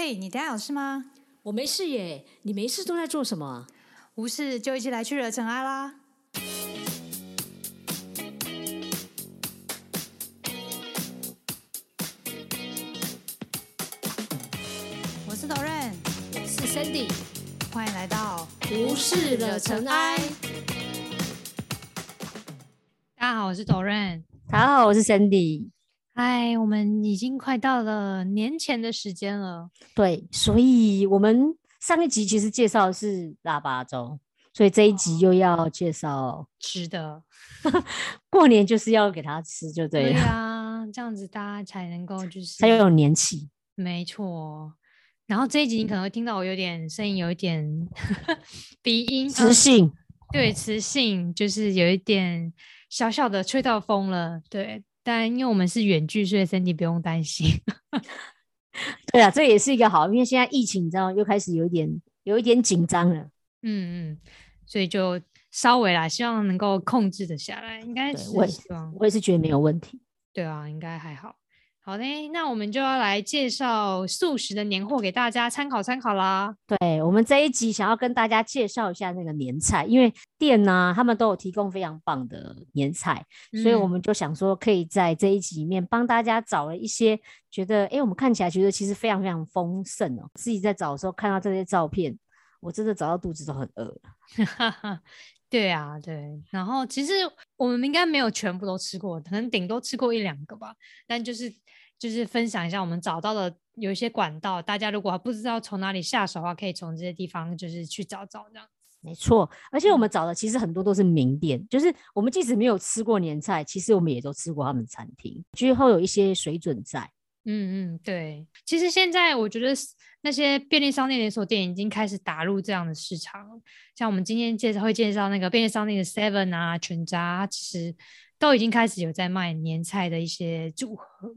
嘿，你等下有事吗？我没事耶，你没事都在做什么？无事就一起来去惹尘埃啦！我是头任，我是 Sandy，欢迎来到无事惹尘埃。大家好，我是头任。大家好，我是 Sandy。嗨，我们已经快到了年前的时间了。对，所以我们上一集其实介绍的是腊八粥，所以这一集又要介绍吃的。过年就是要给他吃，就对对啊，这样子大家才能够就是才又有年气。没错。然后这一集你可能会听到我有点声音，有一点 鼻音，磁性，对，磁性就是有一点小小的吹到风了，对。但因为我们是远距，所以身体不用担心。对啊，这也是一个好，因为现在疫情你知道又开始有一点有一点紧张了。嗯嗯，所以就稍微啦，希望能够控制的下来，应该是我也希望。我也是觉得没有问题。对啊，应该还好。好嘞，那我们就要来介绍素食的年货给大家参考参考啦。对我们这一集想要跟大家介绍一下那个年菜，因为店呢、他们都有提供非常棒的年菜，所以我嗯们就想说可以在这一集里面帮大家找了一些觉得，哎，我们看起来觉得其实非常非常丰盛哦。自己在找的时候看到这些照片，我真的找到肚子都很饿了。对啊，对。然后其实我们应该没有全部都吃过，可能顶多吃过一两个吧。但就是就是分享一下我们找到的有一些管道，大家如果还不知道从哪里下手的话，可以从这些地方就是去找找这样。没错，而且我嗯们找的其实很多都是名店，就是我们即使没有吃过年菜，其实我们也都吃过他们餐厅，最后有一些水准在。嗯嗯，对。其实现在我觉得那些便利商店连锁店已经开始打入这样的市场，像我们今天介绍会介绍那个便利商店的 Seven 啊、全家，其实都已经开始有在卖年菜的一些组合。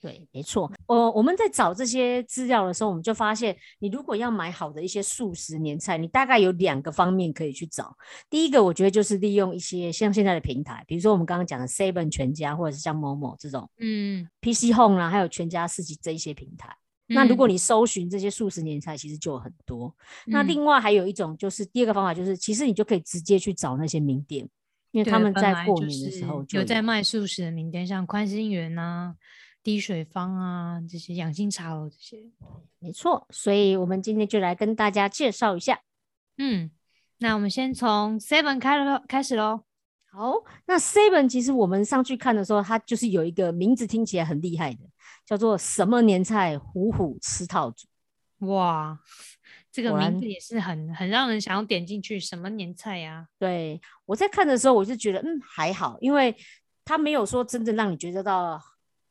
对，没错。呃，我们在找这些资料的时候，我们就发现，你如果要买好的一些素食年菜，你大概有两个方面可以去找。第一个，我觉得就是利用一些像现在的平台，比如说我们刚刚讲的 Seven 全家，或者是像某某这种嗯，PC Home 啦，还有全家四季这一些平台。那如果嗯你搜寻这些素食年菜，其实就有很多。那嗯另外还有一种就是第二个方法，就是其实你就可以直接去找那些名店，因为他们在过年的时候就有在卖素食的名店，像宽心园啊、滴水方啊这些养心茶哦这些。没错，所以我们今天就来跟大家介绍一下。嗯，那我们先从 Seven 开了开始喽。好，那 Seven 其实我们上去看的时候，它就是有一个名字听起来很厉害的，叫做什么年菜虎虎吃套组。哇，这个名字也是很很让人想要点进去。什么年菜呀、对我在看的时候，我就觉得嗯还好，因为它没有说真正让你觉得到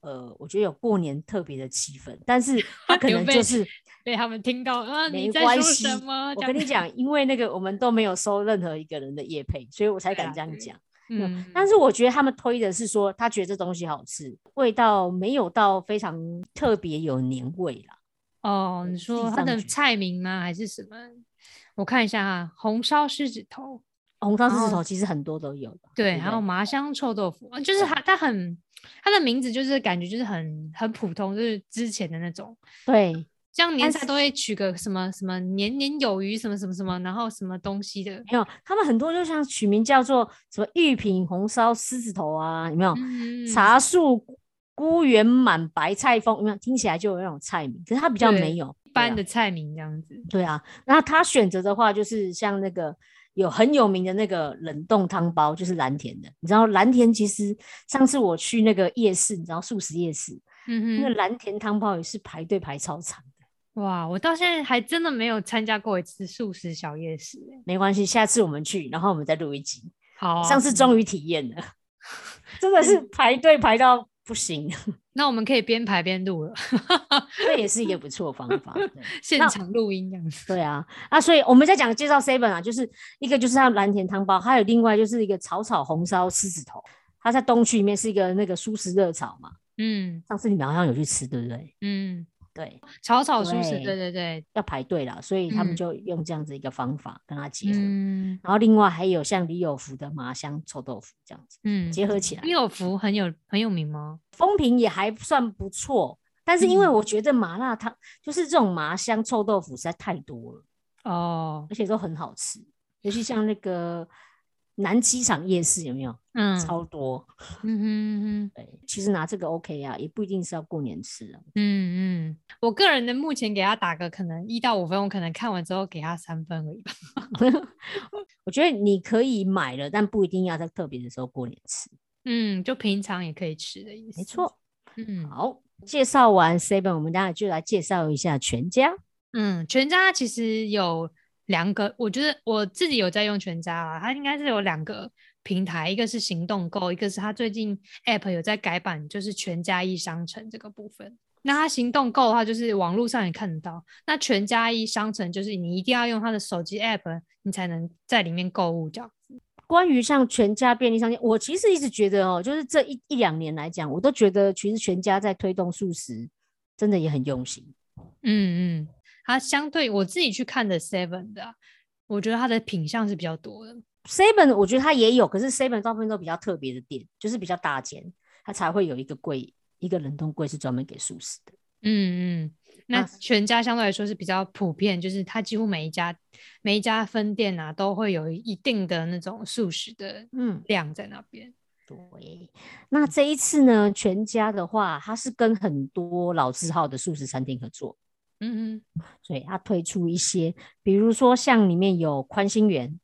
呃，我觉得有过年特别的气氛，但是 他可能就是被他们听到啊，没你在说关系什么？我跟你讲，因为那个我们都没有收任何一个人的业配，所以我才敢这样讲。嗯，但是我觉得他们推的是说，他觉得这东西好吃，味道没有到非常特别有年味啦。哦，你说它的菜名吗？还是什么？我看一下哈，红烧狮子头，红烧狮子头其实很多都有的，对，不还有麻香臭豆腐，呃就是它它很它的名字就是感觉就是很很普通，就是之前的那种。对像年菜都会取个什么什么年年有余什么什么什么，然后什么东西的，没有，他们很多就像取名叫做什么玉品红烧狮子头啊，有没有？嗯，茶树菇圆满白菜风，有没有？听起来就有那种菜名，可是它比较对没有一般的菜名这样子。对啊，然后他选择的话，就是像那个有很有名的那个冷冻汤包，就是蓝田的。你知道蓝田其实上次我去那个夜市，你知道素食夜市，嗯哼，那个蓝田汤包也是排队排超长的。哇，我到现在还真的没有参加过一次素食小夜市欸。没关系，下次我们去，然后我们再录一集。好啊，上次终于体验了，真的是排队排到不行，那我们可以边排边录了，这也是一个不错方法。现场录音这样子。对啊，啊，所以我们在讲介绍 seven 啊，就是一个就是它蓝田汤包，还有另外就是一个炒炒红烧狮子头，它在东区里面是一个那个素食热炒嘛。嗯上次你们好像有去吃，对不对？嗯，对，草草素食，对对对对，要排队啦，所以他们嗯就用这样子一个方法跟它结合。嗯然后另外还有像李有福的麻香臭豆腐这样子嗯，结合起来李，有福很有很有名吗？风评也还算不错。但是因为嗯我觉得麻辣烫就是这种麻香臭豆腐实在太多了，哦而，且都很好吃，尤其像那个南机场夜市有没有？嗯超多。嗯哼嗯哼对，其实拿这个 OK 啊，也不一定是要过年吃啊。嗯嗯，我个人的目前给他打个可能一到五分，我可能看完之后给他三分而已吧。我觉得你可以买了，但不一定要在特别的时候过年吃。嗯，就平常也可以吃的意思。没，错。嗯好，介绍完 Seven，我们待会就来介绍一下全家。嗯，全家其实有两个，我觉得我自己有在用全家啊，它应该是有两个平台，一个是行动购，一个是它最近 App 有在改版，就是全家一商城这个部分。那它行动购的话，就是网络上也看得到。那全家一商城就是你一定要用它的手机 App，你才能在里面购物这样子。关于像全家便利商店，我其实一直觉得哦，就是这一一两年来讲，我都觉得其实全家在推动素食，真的也很用心。嗯嗯，它相对我自己去看的 Seven 的啊、我觉得它的品相是比较多的。Seven 我觉得它也有，可是 Seven 大部分都比较特别的店，就是比较大间，它才会有一个柜，一个冷冻柜是专门给素食的。嗯嗯，那那全家相对来说是比较普遍，就是它几乎每一家每一家分店啊都会有一定的那种素食的嗯，量在那边。对。那这一次呢，全家的话，它是跟很多老字号的素食餐厅合作，嗯所以他推出一些，比如说像里面有宽心园，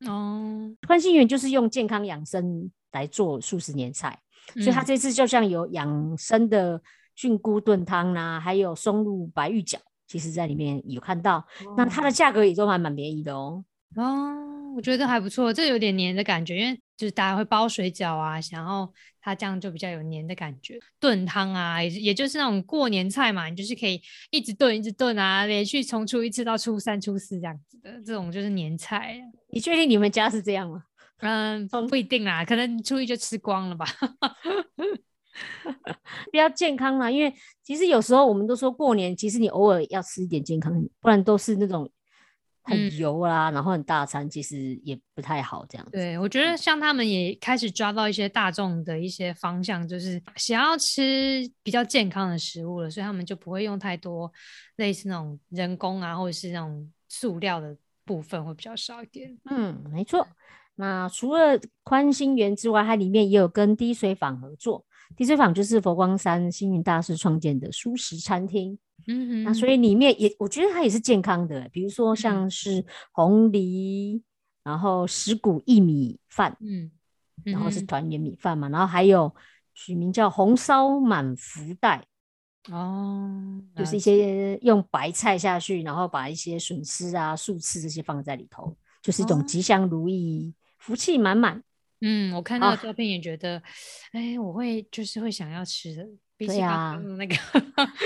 哼，哦，宽心园就是用健康养生来做素食年菜，所以它嗯。这次就像有养生的菌菇炖汤啦、还有松露白玉饺，其实在里面有看到。那它的价格也都还蛮便宜的哦。哦，我觉得还不错，这有点黏的感觉，因为就是大家会包水饺啊，然后它这样就比较有黏的感觉。炖汤啊，也也就是那种过年菜嘛，你就是可以一直炖一直炖啊，连续从初一吃到初三、初四这样子的，这种就是年菜。你确定你们家是这样吗？嗯，不一定啦，可能初一就吃光了吧。比较健康啦，因为其实有时候我们都说过年，其实你偶尔要吃一点健康，不然都是那种很嗯油啦，然后很大餐，其实也不太好这样子。对，我觉得像他们也开始抓到一些大众的一些方向，就是想要吃比较健康的食物了，所以他们就不会用太多类似那种人工啊，或者是那种塑料的部分会比较少一点。嗯，没错。那除了宽心园之外，它里面也有跟滴水坊合作。滴水坊就是佛光山星云大师创建的素食餐厅。嗯哼，那所以里面也，我觉得它也是健康的，比如说像是红梨，然后石谷薏米饭，嗯，然后是。嗯团圆米饭嘛，然后还有取名叫红烧满福袋，哦，就是一些用白菜下去，然后把一些笋丝啊、素翅这些放在里头，就是一种哦吉祥如意、福气满满。嗯，我。看那个啊照片也觉得，哎，我会就是会想要吃的，比起那个，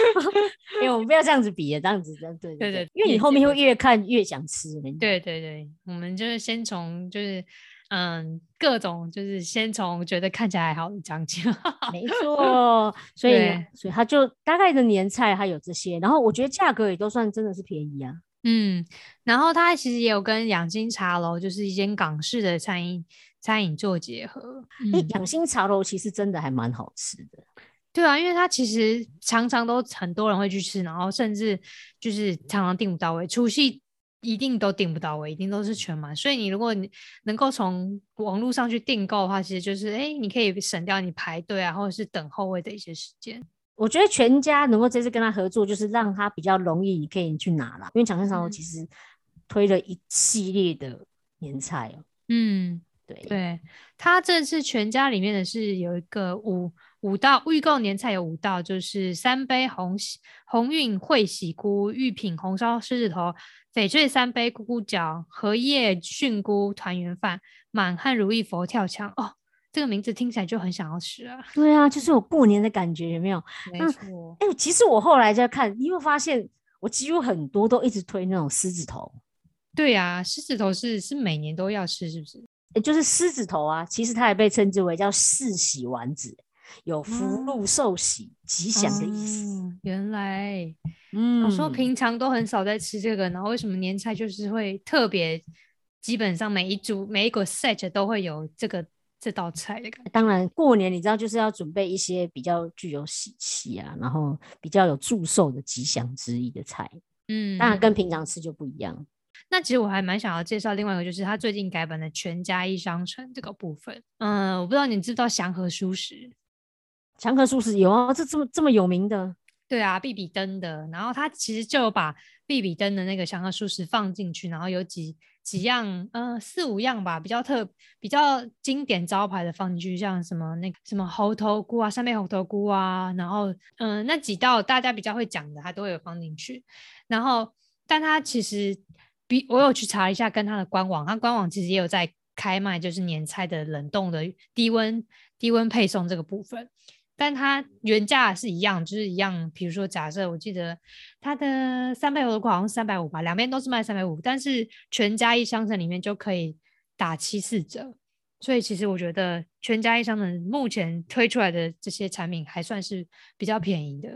因为我们不要这样子比的，这样子的，对对对因为你后面会越看越想吃。对对对，我们就是先从就是嗯各种就是先从觉得看起来还好的讲起。没错，所以所以它就大概的年菜还有这些，然后我觉得价格也都算真的是便宜啊。嗯，然后它其实也有跟养心茶楼，就是一间港式的餐饮餐饮做结合。哎、嗯，养心茶楼其实真的还蛮好吃的。对啊，因为它其实常常都很多人会去吃，然后甚至就是常常订不到位，除夕一定都订不到位，一定都是全满。所以你如果你能够从网络上去订购的话，其实就是哎，你可以省掉你排队啊，或者是等候位的一些时间。我觉得全家能够这次跟他合作，就是让他比较容易，你可以去拿啦。因为长生茶楼嗯其实推了一系列的年菜哦、嗯，对，对，他这次全家里面的是有一个五五道预购年菜有五道，就是三杯红喜红运惠喜菇、玉品红烧狮子头、翡翠三杯咕咕饺、荷叶菌菇团圆饭、满汉如意佛跳墙。哦，这个名字听起来就很想要吃啊！对啊，就是有过年的感觉，有没有？没嗯错，哎、其实我后来在看，你有没有发现，我几乎很多都一直推那种狮子头，对啊、狮子头是是每年都要吃，是不是？也就是狮子头啊，其实它也被称之为叫四喜丸子，有福哦禄寿喜、吉祥的意思。哦原来。嗯我说平常都很少在吃这个，然后为什么年菜就是会特别，基本上每一组每一个 set 都会有这个这道菜的感觉。当然，过年你知道就是要准备一些比较具有喜气啊，然后比较有祝寿的吉祥之意的菜。嗯，当然跟平常吃就不一样。那其实我还蛮想要介绍另外一个，就是他最近改版的全家一商城这个部分。嗯，我不知道你知不知道祥和舒适？祥和舒适有啊，这这么这么有名的。对啊，必比登的。然后他其实就把必比登的那个祥和舒适放进去，然后有几几样，呃，四五样吧，比较特、比较经典招牌的放进去，像什么那个什么猴头菇啊、三杯猴头菇啊，然后嗯，那几道大家比较会讲的，他都会有放进去。然后，但他其实比我有去查一下，跟他的官网，他官网其实也有在开卖，就是年菜的冷冻的低温低温配送这个部分。但它原价是一样，就是一样。比如说，假设我记得它的三百五的话，好像三百五吧，两边都是卖三百五，但是全家一商城里面就可以打七四折。所以其实我觉得全家一商城目前推出来的这些产品还算是比较便宜的。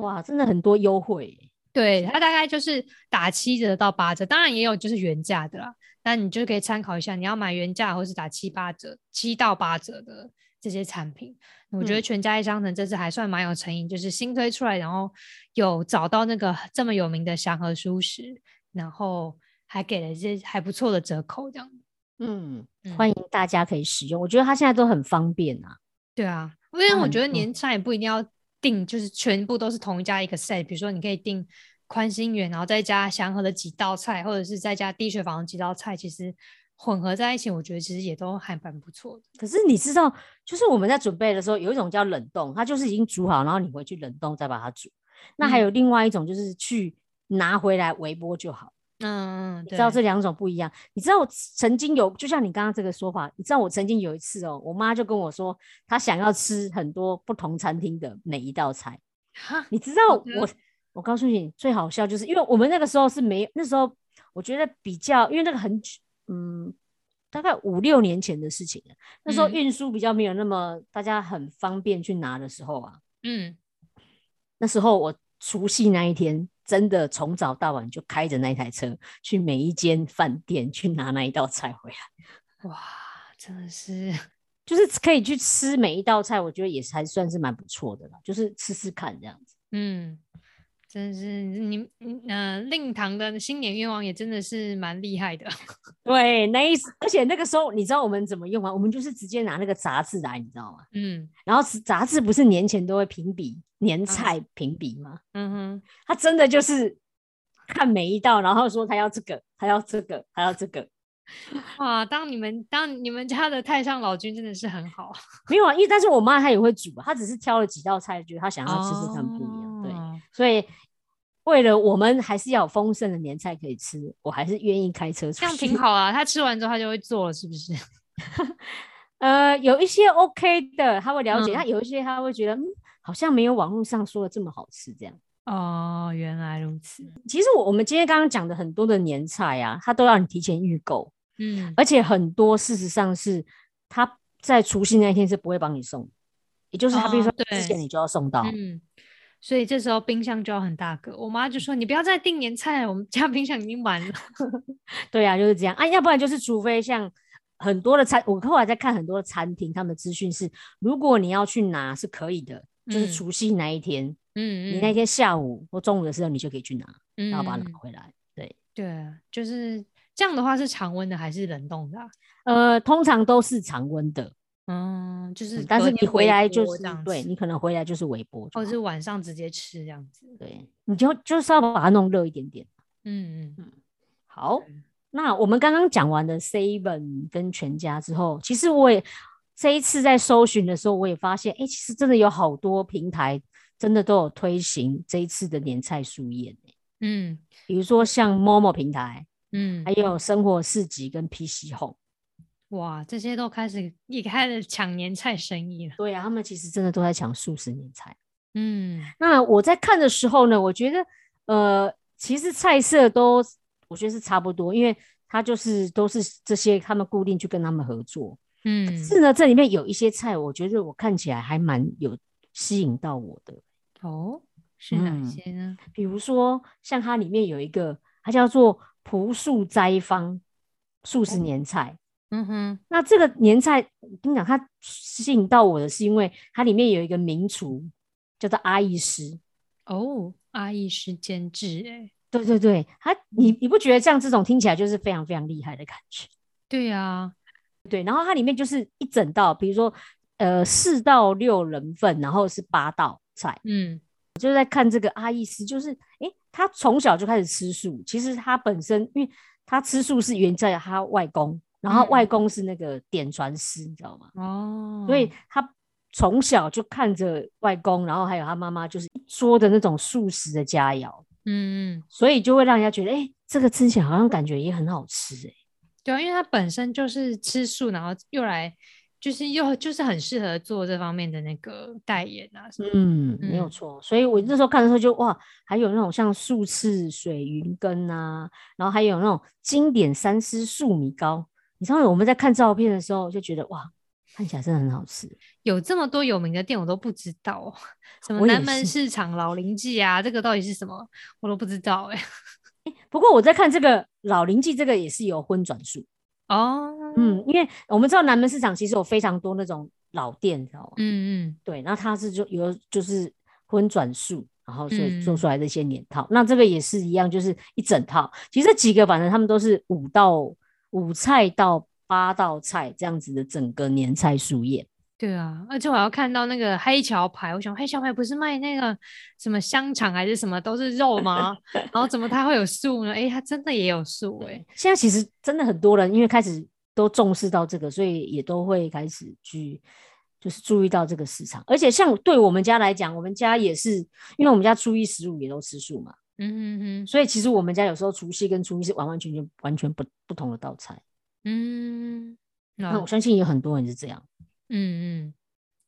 哇，真的很多优惠。对，它大概就是打七折到八折，当然也有就是原价的啦。那你就可以参考一下，你要买原价或是打七八折、七到八折的。这些产品，我觉得全家一商城这次还算蛮有诚意，就是新推出来，然后有找到那个这么有名的祥和舒适，然后还给了一些还不错的折扣，这样。嗯，欢迎大家可以使用，我觉得它现在都很方便啊。对啊，因为我觉得年菜也不一定要订，就是全部都是同一家一个 set，比如说你可以订宽心园，然后再加祥和的几道菜，或者是再加低血房的几道菜，其实。混合在一起，我觉得其实也都还蛮不错的。可是你知道，就是我们在准备的时候，有一种叫冷冻，它就是已经煮好，然后你回去冷冻再把它煮。那还有另外一种，就是去拿回来微波就好。嗯知道这两种不一样。你知道我曾经有，就像你刚刚这个说法，你知道我曾经有一次哦，我妈就跟我说，她想要吃很多不同餐厅的每一道菜。哈，你知道我，我告诉你，最好笑就是因为我们那个时候是没，那时候我觉得比较，因为那个很久。嗯，大概五六年前的事情了。那时候运输比较没有那么大家很方便去拿的时候啊。嗯，那时候我除夕那一天，真的从早到晚就开着那台车去每一间饭店去拿那一道菜回来。哇，真的是，就是可以去吃每一道菜，我觉得也是还算是蛮不错的啦，就是吃吃看这样子。嗯。真是你，呃，令堂的新年愿望也真的是蛮厉害的。对，那意思，而且那个时候你知道我们怎么用吗？我们就是直接拿那个杂志来，你知道吗？嗯。然后杂志不是年前都会评比年菜评比吗？嗯哼。他真的就是看每一道，然后说他要这个，他要这个，他要这个。哇，当你们当你们家的太上老君真的是很好。没有啊，因为但是我妈她也会煮，她只是挑了几道菜，觉得她想要吃吃看不一样。对，所以。为了我们还是要有丰盛的年菜可以吃，我还是愿意开车出去。这样挺好啊，他吃完之后他就会做了，是不是？呃，有一些 OK 的，他会了解；他有一些他会觉得，嗯，好像没有网络上说的这么好吃。这样哦，原来如此。其实我我们今天刚刚讲的很多的年菜啊，他都要你提前预购，嗯，而且很多事实上是他在除夕那一天是不会帮你送，也就是他比如说之前你就要送到，嗯。所以这时候冰箱就要很大个。我妈就说：“你不要再订年菜了，我们家冰箱已经满了。”对啊，就是这样啊。要不然就是，除非像很多的餐，我后来在看很多的餐厅，他们的资讯是，如果你要去拿是可以的，就是除夕那一天，嗯嗯，你那天下午或中午的时候，你就可以去拿，然后把它拿回来。对对，就是这样的话是常温的还是冷冻的？呃，通常都是常温的。嗯，就是，但是你回来就是对你可能回来就是微波，或者是晚上直接吃这样子。对，你就就是要把它弄热一点点。嗯嗯嗯。好，那我们刚刚讲完的 Seven 跟全家之后，其实我也这一次在搜寻的时候，我也发现，哎，其实真的有好多平台真的都有推行这一次的年菜素宴。嗯，比如说像 Momo 平台，嗯，还有生活市集跟 PC Home。哇，这些都开始也开始抢年菜生意了。对呀，他们其实真的都在抢素食年菜。嗯，那我在看的时候呢，我觉得呃，其实菜色都我觉得是差不多，因为他就是都是这些他们固定去跟他们合作。嗯，是呢，这里面有一些菜，我觉得我看起来还蛮有吸引到我的。哦，是哪些呢？比如说像它里面有一个，它叫做朴素斋方素食年菜。嗯哼，那这个年菜，我跟你讲，它吸引到我的是因为它里面有一个名厨，叫做阿义师。哦，阿义师监制，哎，对对对，他你你不觉得像这种听起来就是非常非常厉害的感觉？对呀，对，然后它里面就是一整道，比如说呃四到六人份，然后是八道菜。嗯，就在看这个阿义师，就是诶，他从小就开始吃素，其实他本身因为他吃素是源在他外公。然后外公是那个点传师，你知道吗？哦，所以他从小就看着外公，然后还有他妈妈，就是说的那种素食的佳肴，嗯嗯，所以就会让人家觉得，哎，这个吃起来好像感觉也很好吃，哎，对啊，因为他本身就是吃素，然后又来，就是又就是很适合做这方面的那个代言啊，嗯，没有错。所以我那时候看的时候就哇，还有那种像素翅水云羹啊，然后还有那种经典三丝素米糕。你知道我们在看照片的时候就觉得哇，看起来真的很好吃。有这么多有名的店我都不知道，什么南门市场、老林记啊，这个到底是什么我都不知道哎。不过我在看这个老林记，这个也是有荤转素哦。嗯，因为我们知道南门市场其实有非常多那种老店，知道吗？嗯嗯，对。然后它是就有就是荤转素，然后所以做出来这些年套。那这个也是一样，就是一整套。其实这几个反正他们都是五到。五菜到八道菜这样子的整个年菜素宴，对啊，而且我要看到那个黑桥牌，我想黑桥牌不是卖那个什么香肠还是什么都是肉吗？然后怎么它会有素呢？哎，它真的也有素哎！现在其实真的很多人因为开始都重视到这个，所以也都会开始去就是注意到这个市场。而且像对我们家来讲，我们家也是因为我们家初一十五也都吃素嘛。嗯哼哼，所以其实我们家有时候除夕跟初一是完完全全完全不不同的道菜。嗯，那我相信有很多人是这样。嗯嗯，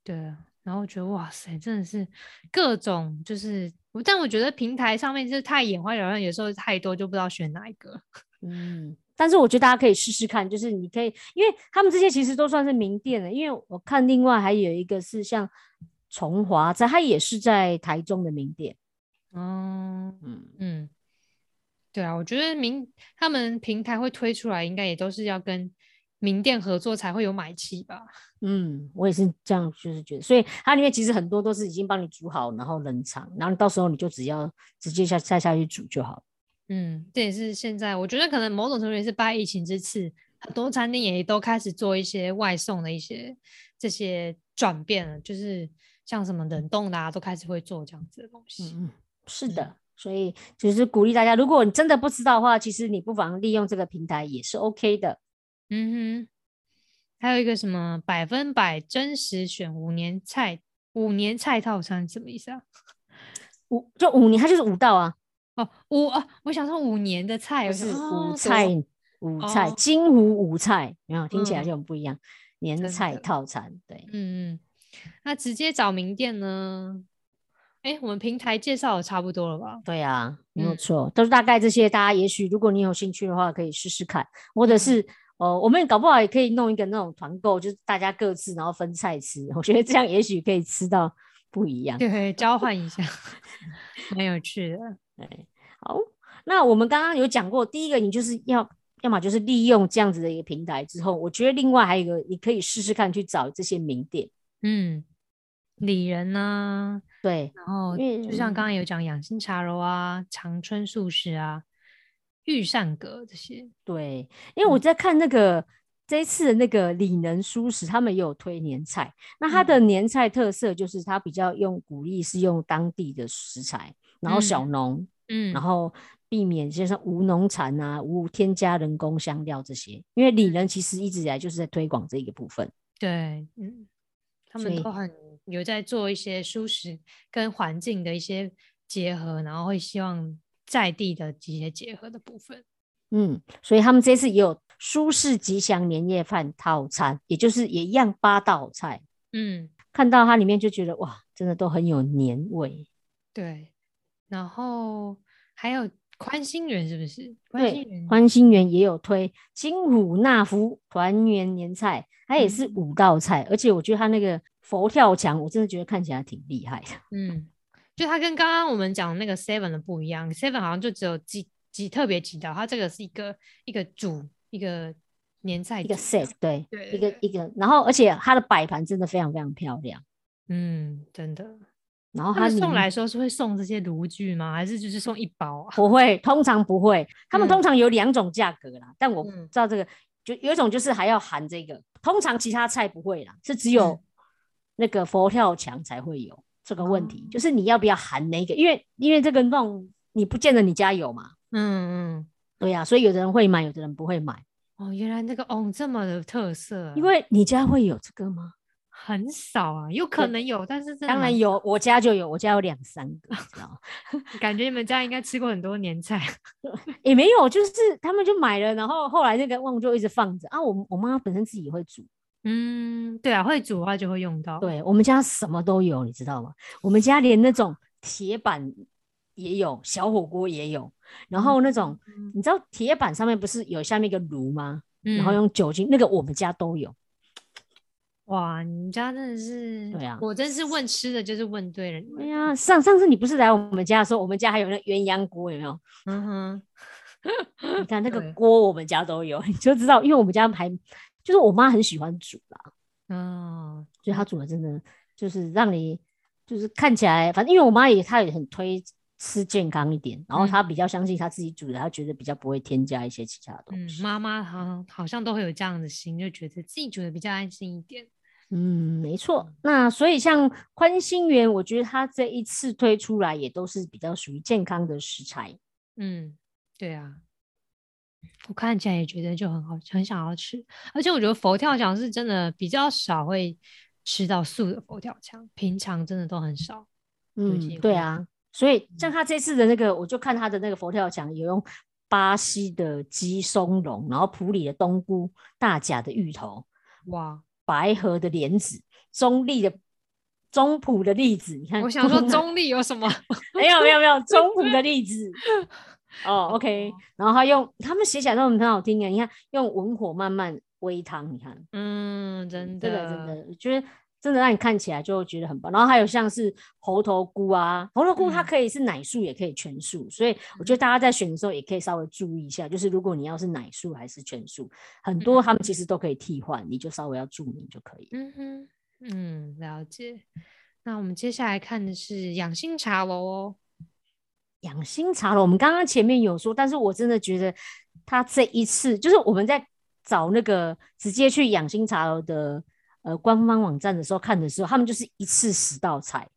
对啊。然后我觉得哇塞，真的是各种就是，但我觉得平台上面就是太眼花缭乱，有时候太多就不知道选哪一个。嗯，但是我觉得大家可以试试看，就是你可以，因为他们这些其实都算是名店了。因为我看另外还有一个是像崇华在，它也是在台中的名店。哦，嗯嗯，对啊，我觉得明他们平台会推出来，应该也都是要跟名店合作才会有买气吧。嗯，我也是这样，就是觉得，所以它里面其实很多都是已经帮你煮好，然后冷藏，然后到时候你就只要直接下再下去煮就好。嗯，这也是现在我觉得可能某种程度也是拜疫情之赐，很多餐厅也都开始做一些外送的一些这些转变了，就是像什么冷冻的啊，都开始会做这样子的东西。嗯。是的，所以就是鼓励大家，如果你真的不知道的话，其实你不妨利用这个平台也是 OK 的。嗯哼，还有一个什么百分百真实选五年菜五年菜套餐什么意思啊？五就五年，它就是五道啊。哦，五啊，我想说五年的菜是五菜五菜金湖五菜，没有听起来就很不一样。年菜套餐，对，嗯嗯，那直接找名店呢？哎，我们平台介绍的差不多了吧？对啊，没有错，都是大概这些。大家也许如果你有兴趣的话，可以试试看，或者是哦，我们搞不好也可以弄一个那种团购，就是大家各自然后分菜吃。我觉得这样也许可以吃到不一样，对，交换一下，蛮有趣的。对，好，那我们刚刚有讲过，第一个你就是要要么就是利用这样子的一个平台之后，我觉得另外还有一个，你可以试试看去找这些名店，嗯。里仁呐，对，然后就像刚刚。有讲养心茶楼啊、长春素食啊、御膳阁这些，对，因为我在看那个这一次的那个李能素食，他们也有推年菜，那它的年菜特色就是它比较用鼓励是用当地的食材，然后小农，嗯，然。后避免就是无农残啊、无添加人工香料这些，因为李仁其实一直以来就是在推广这个部分，对，嗯，他们都很。有在做一些舒适跟环境的一些结合，然后会希望在地的一些结合的部分。嗯，所以他们这次也有舒适吉祥年夜饭套餐，也就是也一样八道菜。嗯，看到它里面就觉得哇，真的都很有年味。对，然后还有宽心园是不是？对，宽心园也有推金虎纳福团圆年菜，它也是五道菜，而且我觉得它那个。佛跳墙，我真的觉得看起来挺厉害的。嗯，就它跟刚刚我们讲那个 Seven 的不一样，Seven 好像就只有几几特别几道，它这个是一个一个主一个年菜一个 set，对，对一个一个，然后而且它的摆盘真的非常非常漂亮，嗯，真的。然后他送来说是会送这些炉具吗？还是就是送一包啊？不会，通常不会，他们嗯通常有两种价格啦，但我不嗯知道这个，就有一种就是还要含这个，通常其他菜不会啦，是只 有嗯那个佛跳墙才会有这个问题，哦就是你要不要含那个，因为因为这个弄你不见得你家有嘛，嗯嗯。对呀、所以有的人会买，有的人不会买，哦，原来那个哦这么的特色啊，因为你家会有这个吗？很少啊，有可能有，但是当然有，我家就有，我家有两三个，你知道？感觉你们家应该吃过很多年菜。也没有，就是他们就买了，然后后来那个瓮就一直放着啊。我我妈本身自己会煮，嗯，对啊，会煮的话就会用到。，对我们家什么都有，你知道吗？我们家连那种铁板也有，小火锅也有，然后那种、嗯你知道铁板上面不是有下面一个炉吗？然后嗯用酒精，那个我们家都有。哇，你们家真的是，对啊我真是问吃的，就是问对人。对呀、上上次你不是来我们家的时候，我们家还有那鸳鸯锅，有没有？嗯哼，你看那个锅我们家都有，你就知道，因为我们家还就是我妈很喜欢煮啦，哦，所以她煮的真的就是让你就是看起来，反正因为我妈也她也很推吃健康一点，然后嗯她比较相信她自己煮的，她觉得比较不会添加一些其他的东嗯，西。妈妈好像好像都会有这样的心，就觉得自己煮的比较安心一点。嗯，没错。那所以像宽心园，我觉得它这一次推出来也都是比较属于健康的食材。嗯，对啊，我看起来也觉得就很好，很想要吃。而且我觉得佛跳墙是真的比较少会吃到素的佛跳墙，平常真的都很少。嗯，对啊。所以像他这次的那个，我就看他的那个佛跳墙有用巴西的鸡松茸，然后普里的冬菇、大甲的芋头、哇，白河的莲子、中立的中埔的例子。你看，我想说中立有什么？没有没有没有中埔的 例子。哦，OK，然后他用他们写起来都很很好听啊。你看，用文火慢慢煨汤，你看嗯，真的这的，个真的，我觉得真的让你看起来就觉得很棒。然后还有像是猴头菇啊，猴头菇它嗯可以是奶素，也可以全素，所以我觉得大家在选的时候也可以稍微注意一下，就是如果你要是奶素还是全素，很多他们其实都可以替换，你就稍微要注明就可以。嗯哼，嗯，了解。那我们接下来看的是养心茶楼哦。养心茶楼，我们刚刚前面有说，但是我真的觉得他这一次就是我们在找那个直接去养心茶楼的呃官方网站的时候看的时候，他们就是一次十道菜，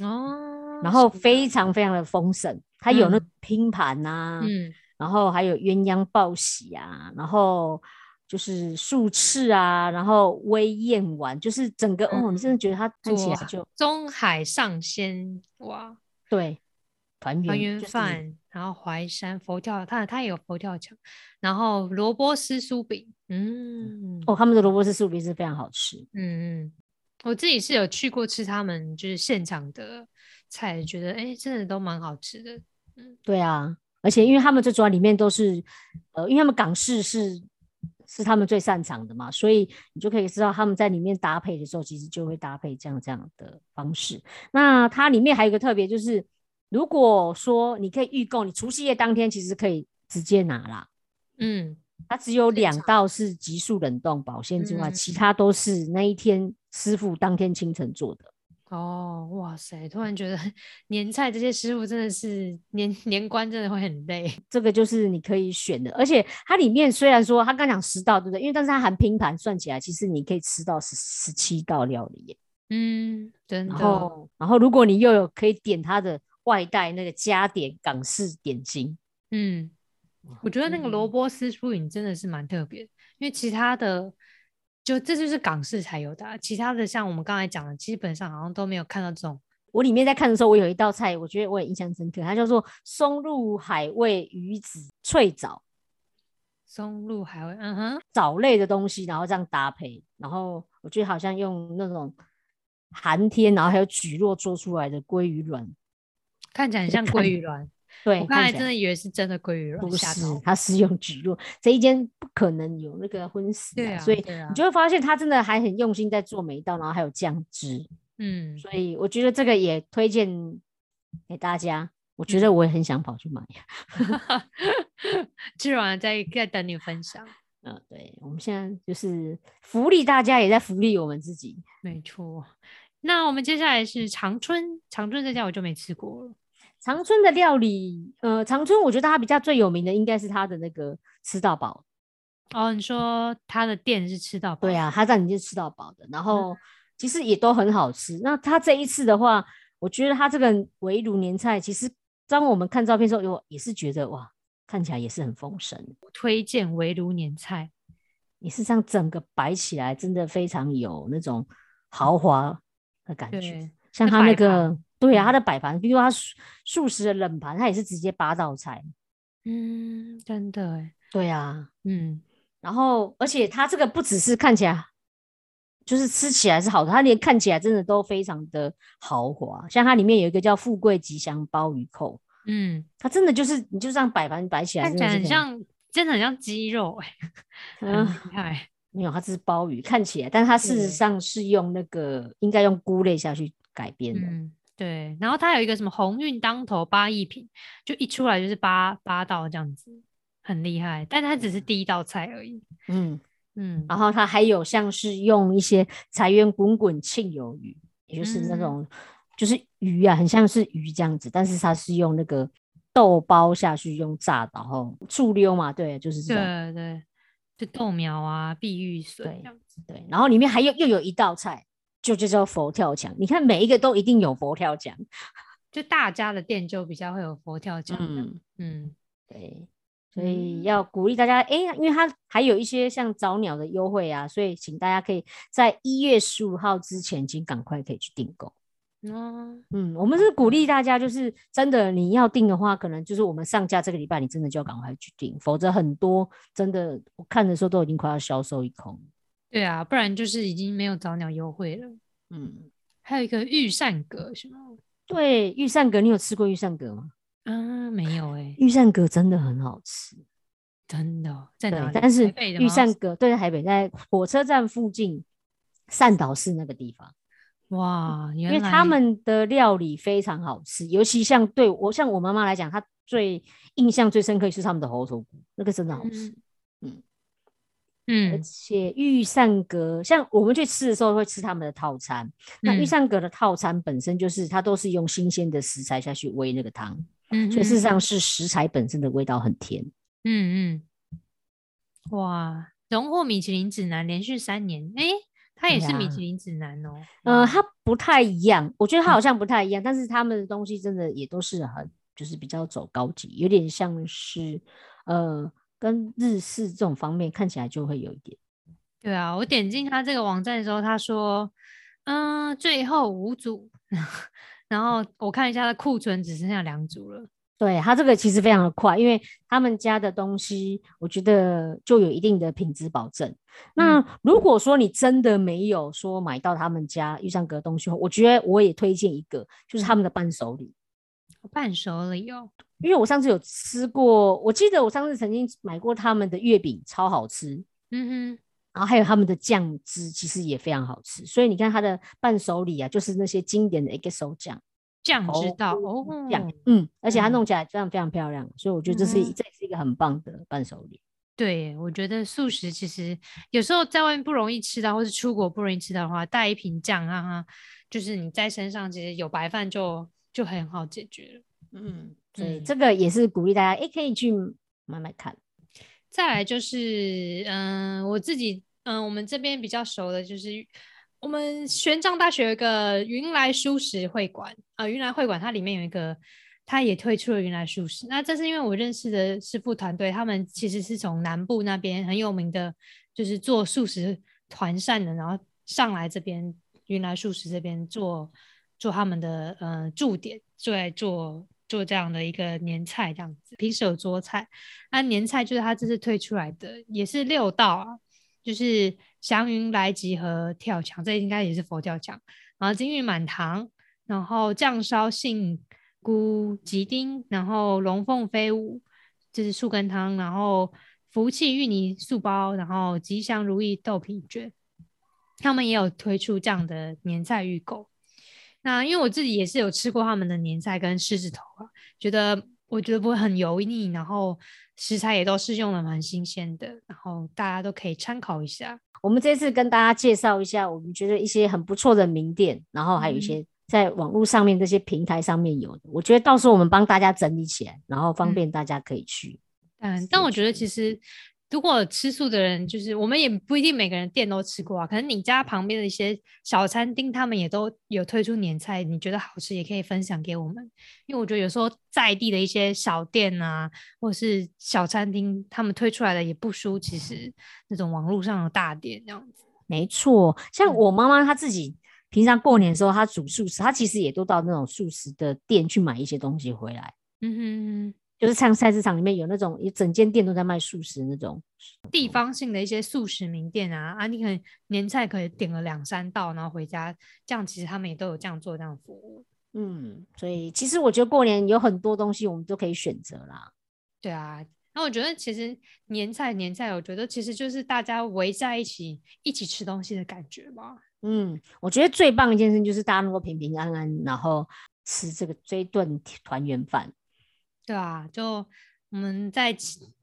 哦，然后非常非常的丰盛，它有那嗯拼盘呐、嗯。然后还有鸳鸯报喜啊，然后就是素翅啊，然后微燕丸，就是整个哦，你真的觉得它看起来就中海上鲜哇，对团圆团圆就是饭，然后淮山佛跳，它它也有佛跳墙，然后萝卜丝酥饼，嗯哦，他们的萝卜丝酥饼是非常好吃。嗯嗯，我自己是有去过吃他们就是现场的菜，觉得哎真的都蛮好吃的，嗯对啊，而且因为他们最主要里面都是，呃，因为他们港式是是他们最擅长的嘛，所以你就可以知道他们在里面搭配的时候，其实就会搭配这样这样的方式。那它里面还有一个特别，就是如果说你可以预购，你除夕夜当天其实可以直接拿啦。嗯它只有两道是急速冷冻保鲜之外，嗯其他都是那一天师傅当天清晨做的。哦哇塞，突然觉得年菜这些师傅真的是年年关真的会很累，这个就是你可以选的，而且它里面虽然说它刚讲十道，对不对？因为但是它含拼盘算起来，其实你可以吃到十十七道料理耶。嗯，真然的，后，然后如果你又有可以点它的外带那个加点港式点心，嗯，我觉得那个萝嗯卜丝酥饼真的是蛮特别的，因为其他的就这就是港式才有的啊，其他的像我们刚才讲的，基本上好像都没有看到这种。我里面在看的时候，我有一道菜，我觉得我也印象深刻，它叫做松露海味鱼子脆藻。松露海味，嗯哼，藻类的东西，然后这样搭配，然后我觉得好像用那种寒天，然后还有蒟蒻做出来的鲑鱼卵，看起来很像看鲑鱼卵。对，我刚才真的以为是真的鲑鱼卵，不是它是用蒟蒻，这一间不可能有那个荤食、对啊所以你就会发现他真的还很用心在做每一道，然后还有酱汁，嗯，所以我觉得这个也推荐给大家。我觉得嗯我也很想跑去买，吃完再再等你分享。嗯，对，我们现在就是福利大家，也在福利我们自己。没错。那我们接下来是长春，长春这家我就没吃过了。长春的料理，呃，长春我觉得它比较最有名的应该是它的那个吃到饱。哦，你说它的店是吃到饱？对啊，它在你就吃到饱的，然后其实也都很好吃。那它这一次的话，我觉得它这个围炉年菜，其实当我们看照片的时候，有也是觉得哇，看起来也是很丰盛。推荐围炉年菜，也是这样整个摆起来，真的非常有那种豪华的感觉。像它那摆个盘，对它的摆盘，比如它素素食的冷盘，它也是直接八道菜。嗯，真的哎，对啊，嗯，然后而且它这个不只是看起来，就是吃起来是好的，它连看起来真的都非常的豪华。像它里面有一个叫“富贵吉祥鲍鱼扣嗯，”，它真的就是你就这样摆盘摆起来，看起来很像，真的很像鸡肉哎，很嗯厉害。没有，它这是鲍鱼，看起来，但它事对实上是用那个应该用菇类下去改编的。嗯，对。然后它有一个什么鸿运当头八一品，就一出来就是八八道这样子，很厉害。但它只是第一道菜而已。嗯，嗯，然后它还有像是用一些财源滚滚庆有余，也就是那嗯种、就是鱼啊，很像是鱼这样子，但是它是用那个豆包下去用炸，然后醋溜嘛，对，就是这种。对对，就豆苗啊、碧玉笋这样子。对，然后里面还有又有一道菜，就就叫佛跳墙。你看每一个都一定有佛跳墙。就大家的店就比较会有佛跳墙。嗯，嗯对，所以要鼓励大家，哎、因为它还有一些像早鸟的优惠啊，所以请大家可以在一月十五号之前，请赶快可以去订购。哦，嗯，我们是鼓励大家，就是真的你要订的话，可能就是我们上架这个礼拜，你真的就要赶快去订，否则很多真的我看的时候都已经快要销售一空。对啊，不然就是已经没有早鸟优惠了。嗯，还有一个御膳阁是吗？对，御膳阁，你有吃过御膳阁吗？啊，没有哎、御膳阁真的很好吃。真的哦在哪里？，对但是御膳阁对在台北，在火车站附近善导寺那个地方，哇，因为他们的料理非常好吃，尤其像对我像我妈妈来讲，她最印象最深刻就是他们的猴头菇，那个真的好吃。而嗯。而且御膳阁，像我们去吃的时候会吃他们的套餐，那御嗯。膳阁的套餐本身就是它都是用新鲜的食材下去煨那个汤，嗯所以事实嗯上是食材本身的味道很甜。嗯嗯，哇，荣获米其林指南连续三年，诶，它也是米其林指南哦。呃，它不太一样，我觉得它嗯。好像不太一样，但是他们的东西真的也都是很，就是比较走高级，有点像是呃，跟日式这种方面看起来就会有一点。对啊，我点进他这个网站的时候，他说，嗯，最后五组，然后我看一下，他库存只剩下两组了。对他这个其实非常的快，因为他们家的东西，我觉得就有一定的品质保证。那嗯如果说你真的没有说买到他们家玉山阁东西，我觉得我也推荐一个，就是他们的伴手礼。伴手礼哦，因为我上次有吃过，我记得我上次曾经买过他们的月饼，超好吃。嗯哼然后还有他们的酱汁，其实也非常好吃。所以你看它的伴手礼啊，就是那些经典的 XO 酱哼，酱知哦道哦，酱，嗯，而且它嗯弄起来非常非常漂亮，所以我觉得这是、嗯这也是一个很棒的伴手礼。对，我觉得素食其实有时候在外面不容易吃到，或是出国不容易吃到的话，带一瓶酱让它就是你在身上，其实有白饭就就很好解决了。嗯，所以嗯这个也是鼓励大家，诶，可以去买买看。再来就是，嗯、我自己，嗯、我们这边比较熟的就是我们玄奘大学有一个云来素食会馆啊、云来会馆它里面有一个，它也推出了云来素食。那这是因为我认识的师傅团队，他们其实是从南部那边很有名的，就是做素食团膳的，然后上来这边云来素食这边做做他们的呃驻点，就来做做这样的一个年菜这样子，平时有桌菜。那年菜就是他这次推出来的，也是六道啊，就是祥云来集和跳墙，这应该也是佛跳墙，然后金玉满堂，然后酱烧杏菇吉丁，然后龙凤飞舞，这是树根汤，然后福气芋泥素包，然后吉祥如意豆皮卷，他们也有推出这样的年菜预购。那因为我自己也是有吃过他们的年菜跟狮子头啊，觉得我觉得不会很油腻，然后食材也都是用的蛮新鲜的，然后大家都可以参考一下。我们这次跟大家介绍一下，我们觉得一些很不错的名店，然后还有一嗯些在网络上面这些平台上面有的，我觉得到时候我们帮大家整理起来，然后方嗯便大家可以去。嗯，但我觉得其实如果吃素的人，就是我们也不一定每个人店都吃过啊，可能你家旁边的一些小餐厅，他们也都有推出年菜，你觉得好吃也可以分享给我们，因为我觉得有时候在地的一些小店啊，或是小餐厅，他们推出来的也不输其实那种网络上的大店这样子。没错，像嗯我妈妈她自己平常过年的时候，她煮素食，她其实也都到那种素食的店去买一些东西回来。嗯哼哼。就是像菜市场里面有那种一整间店都在卖素食那种，地方性的一些素食名店啊，啊，你可能年菜可以点了两三道，然后回家，这样其实他们也都有这样做这样的服务。嗯，所以其实我觉得过年有很多东西我们都可以选择啦。对啊，那我觉得其实年菜年菜，我觉得其实就是大家围在一起一起吃东西的感觉吧。嗯，我觉得最棒的一件事就是大家能够平平安安，然后吃这个这一顿团圆饭。对啊，就我们在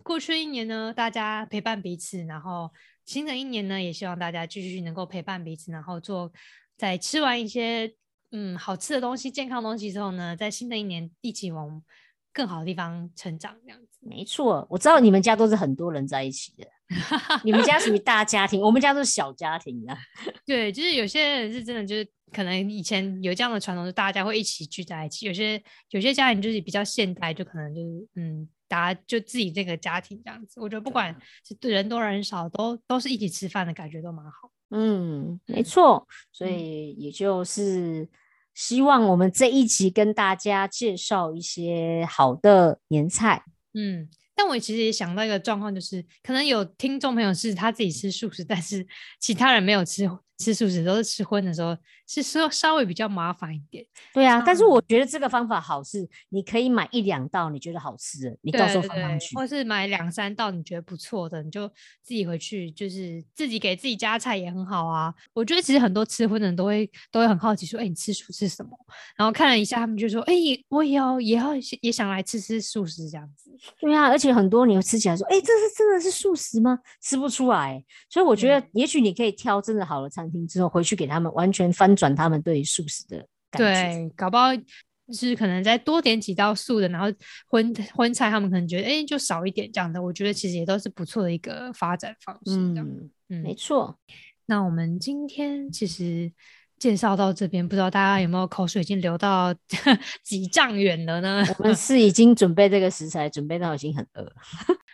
过去一年呢，大家陪伴彼此，然后新的一年呢，也希望大家继续能够陪伴彼此，然后做在吃完一些嗯好吃的东西、健康的东西之后呢，在新的一年一起往更好的地方成长，这样子。没错，我知道你们家都是很多人在一起的，你们家属于大家庭，我们家都是小家庭的。对，就是有些人是真的，就是可能以前有这样的传统，就大家会一起聚在一起。有些有些家庭就是比较现代，就可能就是嗯，大家就自己这个家庭这样子。我觉得不管是对人多人少，都都是一起吃饭的感觉都蛮好。嗯，没嗯错，所嗯以也就是希望我们这一集跟大家介绍一些好的年菜。嗯，但我其实也想到一个状况，就是可能有听众朋友是他自己吃素食，但是其他人没有吃吃素食，都是吃荤的时候，是稍稍微比较麻烦一点。对啊，但是我觉得这个方法好是，你可以买一两道你觉得好吃的，你到时候放上去。或是买两三道你觉得不错的，你就自己回去，就是自己给自己加菜也很好啊。我觉得其实很多吃荤的人都会都会很好奇说，哎、你吃素吃什么？然后看了一下，他们就说，哎、我也要也要也想来吃吃素食这样子。对啊，而且很多你吃起来说，哎、这是真的是素食吗？吃不出来。所以我觉得，也许你可以挑真的好的餐厅之后，回去给他们完全翻转他们对于素食的感觉。对，搞不好就是可能再多点几道素的，然后荤荤菜他们可能觉得，哎、就少一点这样的。我觉得其实也都是不错的一个发展方式。嗯，嗯，没错。那我们今天其实介绍到这边，不知道大家有没有口水已经流到 几丈远了呢？我们是已经准备这个食材，准备到已经很饿了。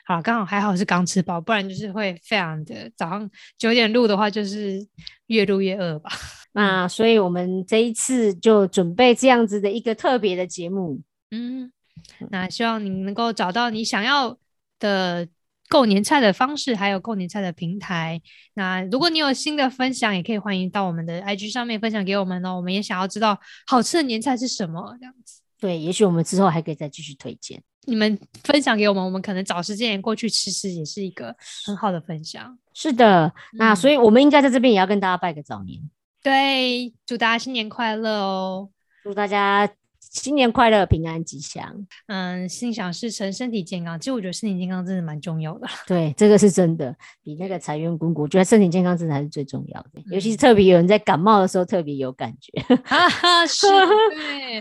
好，刚好还好是刚吃饱，不然就是会非常的早上九点录的话，就是越录越饿吧。那所以我们这一次就准备这样子的一个特别的节目。嗯，那希望你能够找到你想要的购年菜的方式，还有购年菜的平台。那如果你有新的分享，也可以欢迎到我们的 IG 上面分享给我们哦。我们也想要知道好吃的年菜是什么，这样子。对，也许我们之后还可以再继续推荐。你们分享给我们，我们可能找时间过去吃吃，也是一个很好的分享。是的，那嗯所以我们应该在这边也要跟大家拜个早年，对，祝大家新年快乐哦！祝大家新年快乐，平安吉祥。嗯，心想事成，身体健康。其实我觉得身体健康真的蛮重要的。对，这个是真的，比那个财源滚滚，我觉得身体健康真的还是最重要的。尤其是嗯特别有人在感冒的时候特别有感觉。哈 哈，是，对，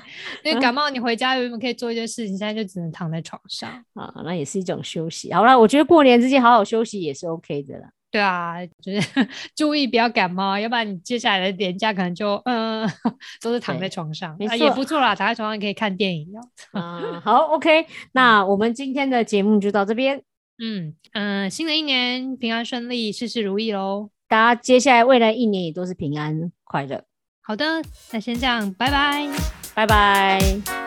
因为感 冒你回家原本可以做一些事情，现在就只能躺在床上。啊，那也是一种休息。好了，我觉得过年之前好好休息也是 OK 的啦。对啊，就是注意不要感冒，要不然你接下来的年假可能就嗯 都是躺在床上，没啊也不错啦，躺在床上可以看电影哦。啊，好，OK，那我们今天的节目就到这边，嗯嗯，新的一年平安顺利，事事如意喽。大家接下来未来一年也都是平安快乐，好的，那先这样，拜拜。拜拜。